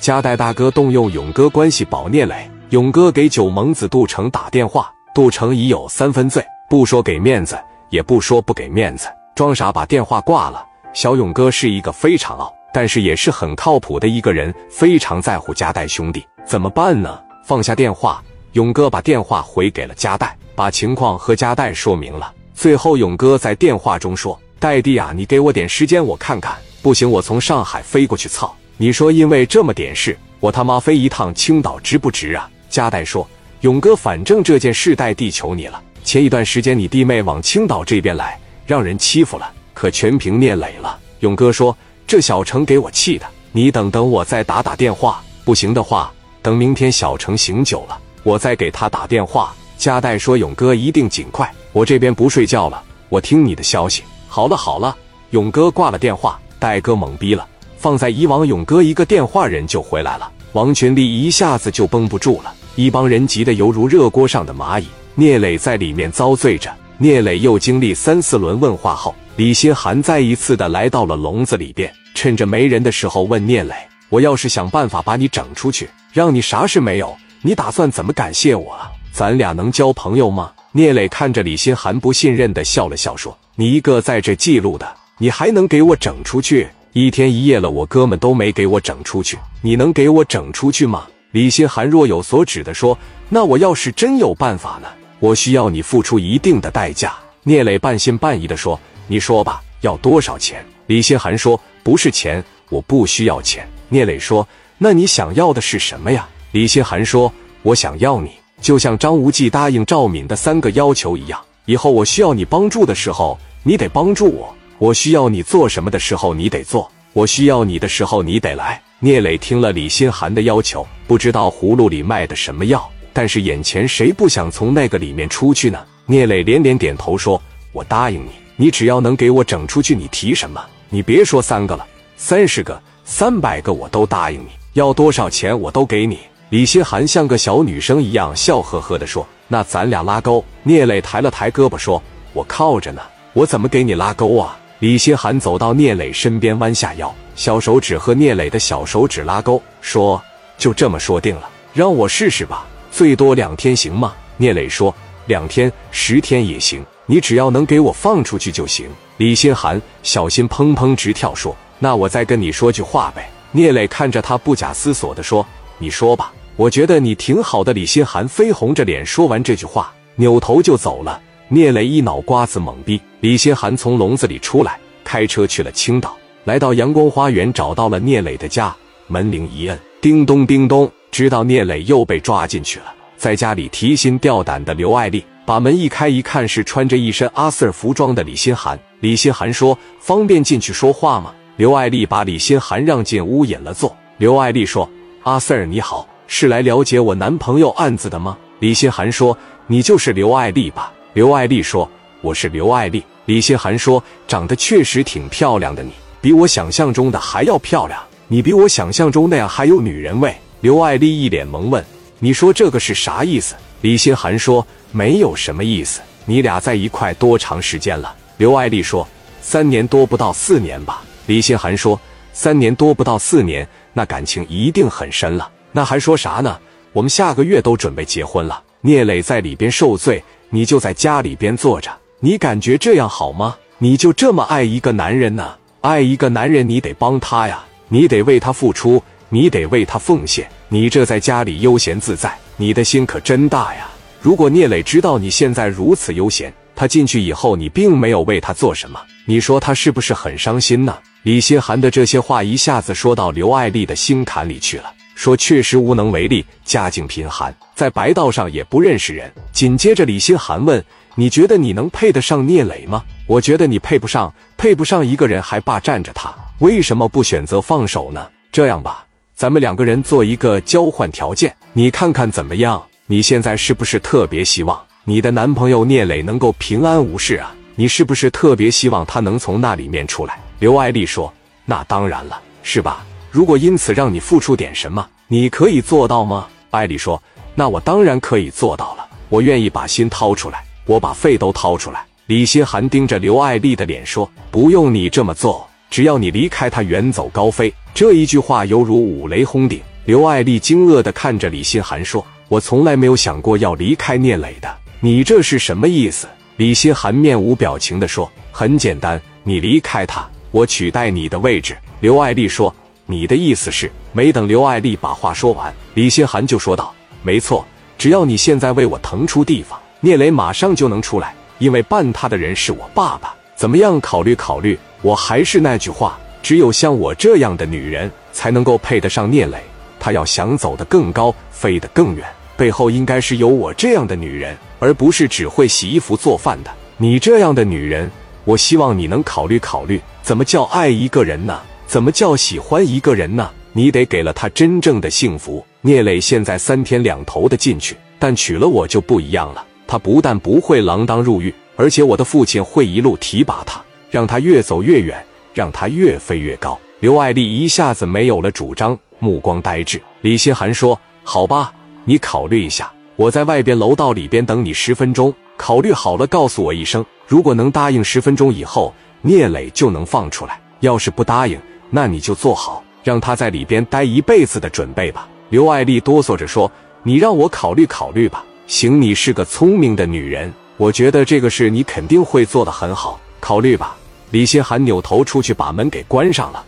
加代大哥动用勇哥关系保聂磊。勇哥给九蒙子杜成打电话，杜成已有三分醉，不说给面子，也不说不给面子，装傻把电话挂了。小勇哥是一个非常傲，但是也是很靠谱的一个人，非常在乎加代兄弟。怎么办呢？放下电话，勇哥把电话回给了加代，把情况和加代说明了。最后，勇哥在电话中说：“代弟啊，你给我点时间，我看看。不行，我从上海飞过去。操，你说因为这么点事，我他妈飞一趟青岛值不值啊？”加代说：“勇哥，反正这件事代弟求你了。前一段时间你弟妹往青岛这边来，让人欺负了，可全凭聂磊了。”勇哥说：“这小程给我气的，你等等我再打打电话。不行的话，等明天小程醒酒了，我再给他打电话。”加代说：“勇哥一定尽快。”我这边不睡觉了，我听你的消息。好了好了，勇哥挂了电话，戴哥懵逼了。放在以往，勇哥一个电话人就回来了，王群力一下子就绷不住了，一帮人急得犹如热锅上的蚂蚁。聂磊在里面遭罪着。聂磊又经历三四轮问话后，李新寒再一次的来到了笼子里边，趁着没人的时候问聂磊：“我要是想办法把你整出去，让你啥事没有，你打算怎么感谢我啊？咱俩能交朋友吗？”聂磊看着李新寒，不信任的笑了笑，说：“你一个在这记录的，你还能给我整出去？一天一夜了，我哥们都没给我整出去，你能给我整出去吗？”李心寒若有所指的说：“那我要是真有办法呢？我需要你付出一定的代价。”聂磊半信半疑的说：“你说吧，要多少钱？”李心寒说：“不是钱，我不需要钱。”聂磊说：“那你想要的是什么呀？”李心寒说：“我想要你。”就像张无忌答应赵敏的三个要求一样，以后我需要你帮助的时候，你得帮助我；我需要你做什么的时候，你得做；我需要你的时候，你得来。聂磊听了李心寒的要求，不知道葫芦里卖的什么药，但是眼前谁不想从那个里面出去呢？聂磊连连点头说：“我答应你，你只要能给我整出去，你提什么？你别说三个了，三十个、三百个我都答应你，要多少钱我都给你。”李心寒像个小女生一样笑呵呵地说：“那咱俩拉钩。”聂磊抬了抬胳膊说：“我靠着呢，我怎么给你拉钩啊？”李心寒走到聂磊身边，弯下腰，小手指和聂磊的小手指拉钩，说：“就这么说定了，让我试试吧，最多两天行吗？”聂磊说：“两天、十天也行，你只要能给我放出去就行。”李心寒小心砰砰直跳，说：“那我再跟你说句话呗。”聂磊看着他，不假思索地说：“你说吧。”我觉得你挺好的，李心寒绯红着脸说完这句话，扭头就走了。聂磊一脑瓜子懵逼。李心寒从笼子里出来，开车去了青岛，来到阳光花园，找到了聂磊的家。门铃一摁，叮咚叮咚，知道聂磊又被抓进去了。在家里提心吊胆的刘爱丽把门一开，一看是穿着一身阿 Sir 服装的李心寒。李心寒说：“方便进去说话吗？”刘爱丽把李心寒让进屋，引了座。刘爱丽说：“阿 Sir 你好。”是来了解我男朋友案子的吗？李心寒说：“你就是刘爱丽吧？”刘爱丽说：“我是刘爱丽。”李心寒说：“长得确实挺漂亮的，你比我想象中的还要漂亮，你比我想象中那样还有女人味。”刘爱丽一脸懵问：“你说这个是啥意思？”李心寒说：“没有什么意思。你俩在一块多长时间了？”刘爱丽说：“三年多不到四年吧。”李心寒说：“三年多不到四年，那感情一定很深了。”那还说啥呢？我们下个月都准备结婚了。聂磊在里边受罪，你就在家里边坐着。你感觉这样好吗？你就这么爱一个男人呢？爱一个男人，你得帮他呀，你得为他付出，你得为他奉献。你这在家里悠闲自在，你的心可真大呀！如果聂磊知道你现在如此悠闲，他进去以后你并没有为他做什么，你说他是不是很伤心呢？李心寒的这些话一下子说到刘爱丽的心坎里去了。说确实无能为力，家境贫寒，在白道上也不认识人。紧接着，李心寒问：“你觉得你能配得上聂磊吗？”我觉得你配不上，配不上一个人还霸占着他，为什么不选择放手呢？这样吧，咱们两个人做一个交换条件，你看看怎么样？你现在是不是特别希望你的男朋友聂磊能够平安无事啊？你是不是特别希望他能从那里面出来？刘爱丽说：“那当然了，是吧？”如果因此让你付出点什么，你可以做到吗？艾丽说：“那我当然可以做到了，我愿意把心掏出来，我把肺都掏出来。”李心寒盯着刘爱丽的脸说：“不用你这么做，只要你离开他，远走高飞。”这一句话犹如五雷轰顶，刘爱丽惊愕地看着李心寒说：“我从来没有想过要离开聂磊的，你这是什么意思？”李心寒面无表情地说：“很简单，你离开他，我取代你的位置。”刘爱丽说：“你的意思是？”没等刘爱丽把话说完，李心寒就说道：“没错，只要你现在为我腾出地方，聂磊马上就能出来，因为办他的人是我爸爸。怎么样？考虑考虑。我还是那句话，只有像我这样的女人才能够配得上聂磊。他要想走得更高，飞得更远，背后应该是有我这样的女人。”而不是只会洗衣服做饭的你这样的女人，我希望你能考虑考虑，怎么叫爱一个人呢？怎么叫喜欢一个人呢？你得给了他真正的幸福。聂磊现在三天两头的进去，但娶了我就不一样了。他不但不会锒铛入狱，而且我的父亲会一路提拔他，让他越走越远，让他越飞越高。刘爱丽一下子没有了主张，目光呆滞。李心寒说：“好吧，你考虑一下。”我在外边楼道里边等你十分钟，考虑好了告诉我一声。如果能答应十分钟以后，聂磊就能放出来；要是不答应，那你就做好让他在里边待一辈子的准备吧。刘爱丽哆嗦着说：“你让我考虑考虑吧。”行，你是个聪明的女人，我觉得这个事你肯定会做得很好。考虑吧。李心寒扭头出去，把门给关上了。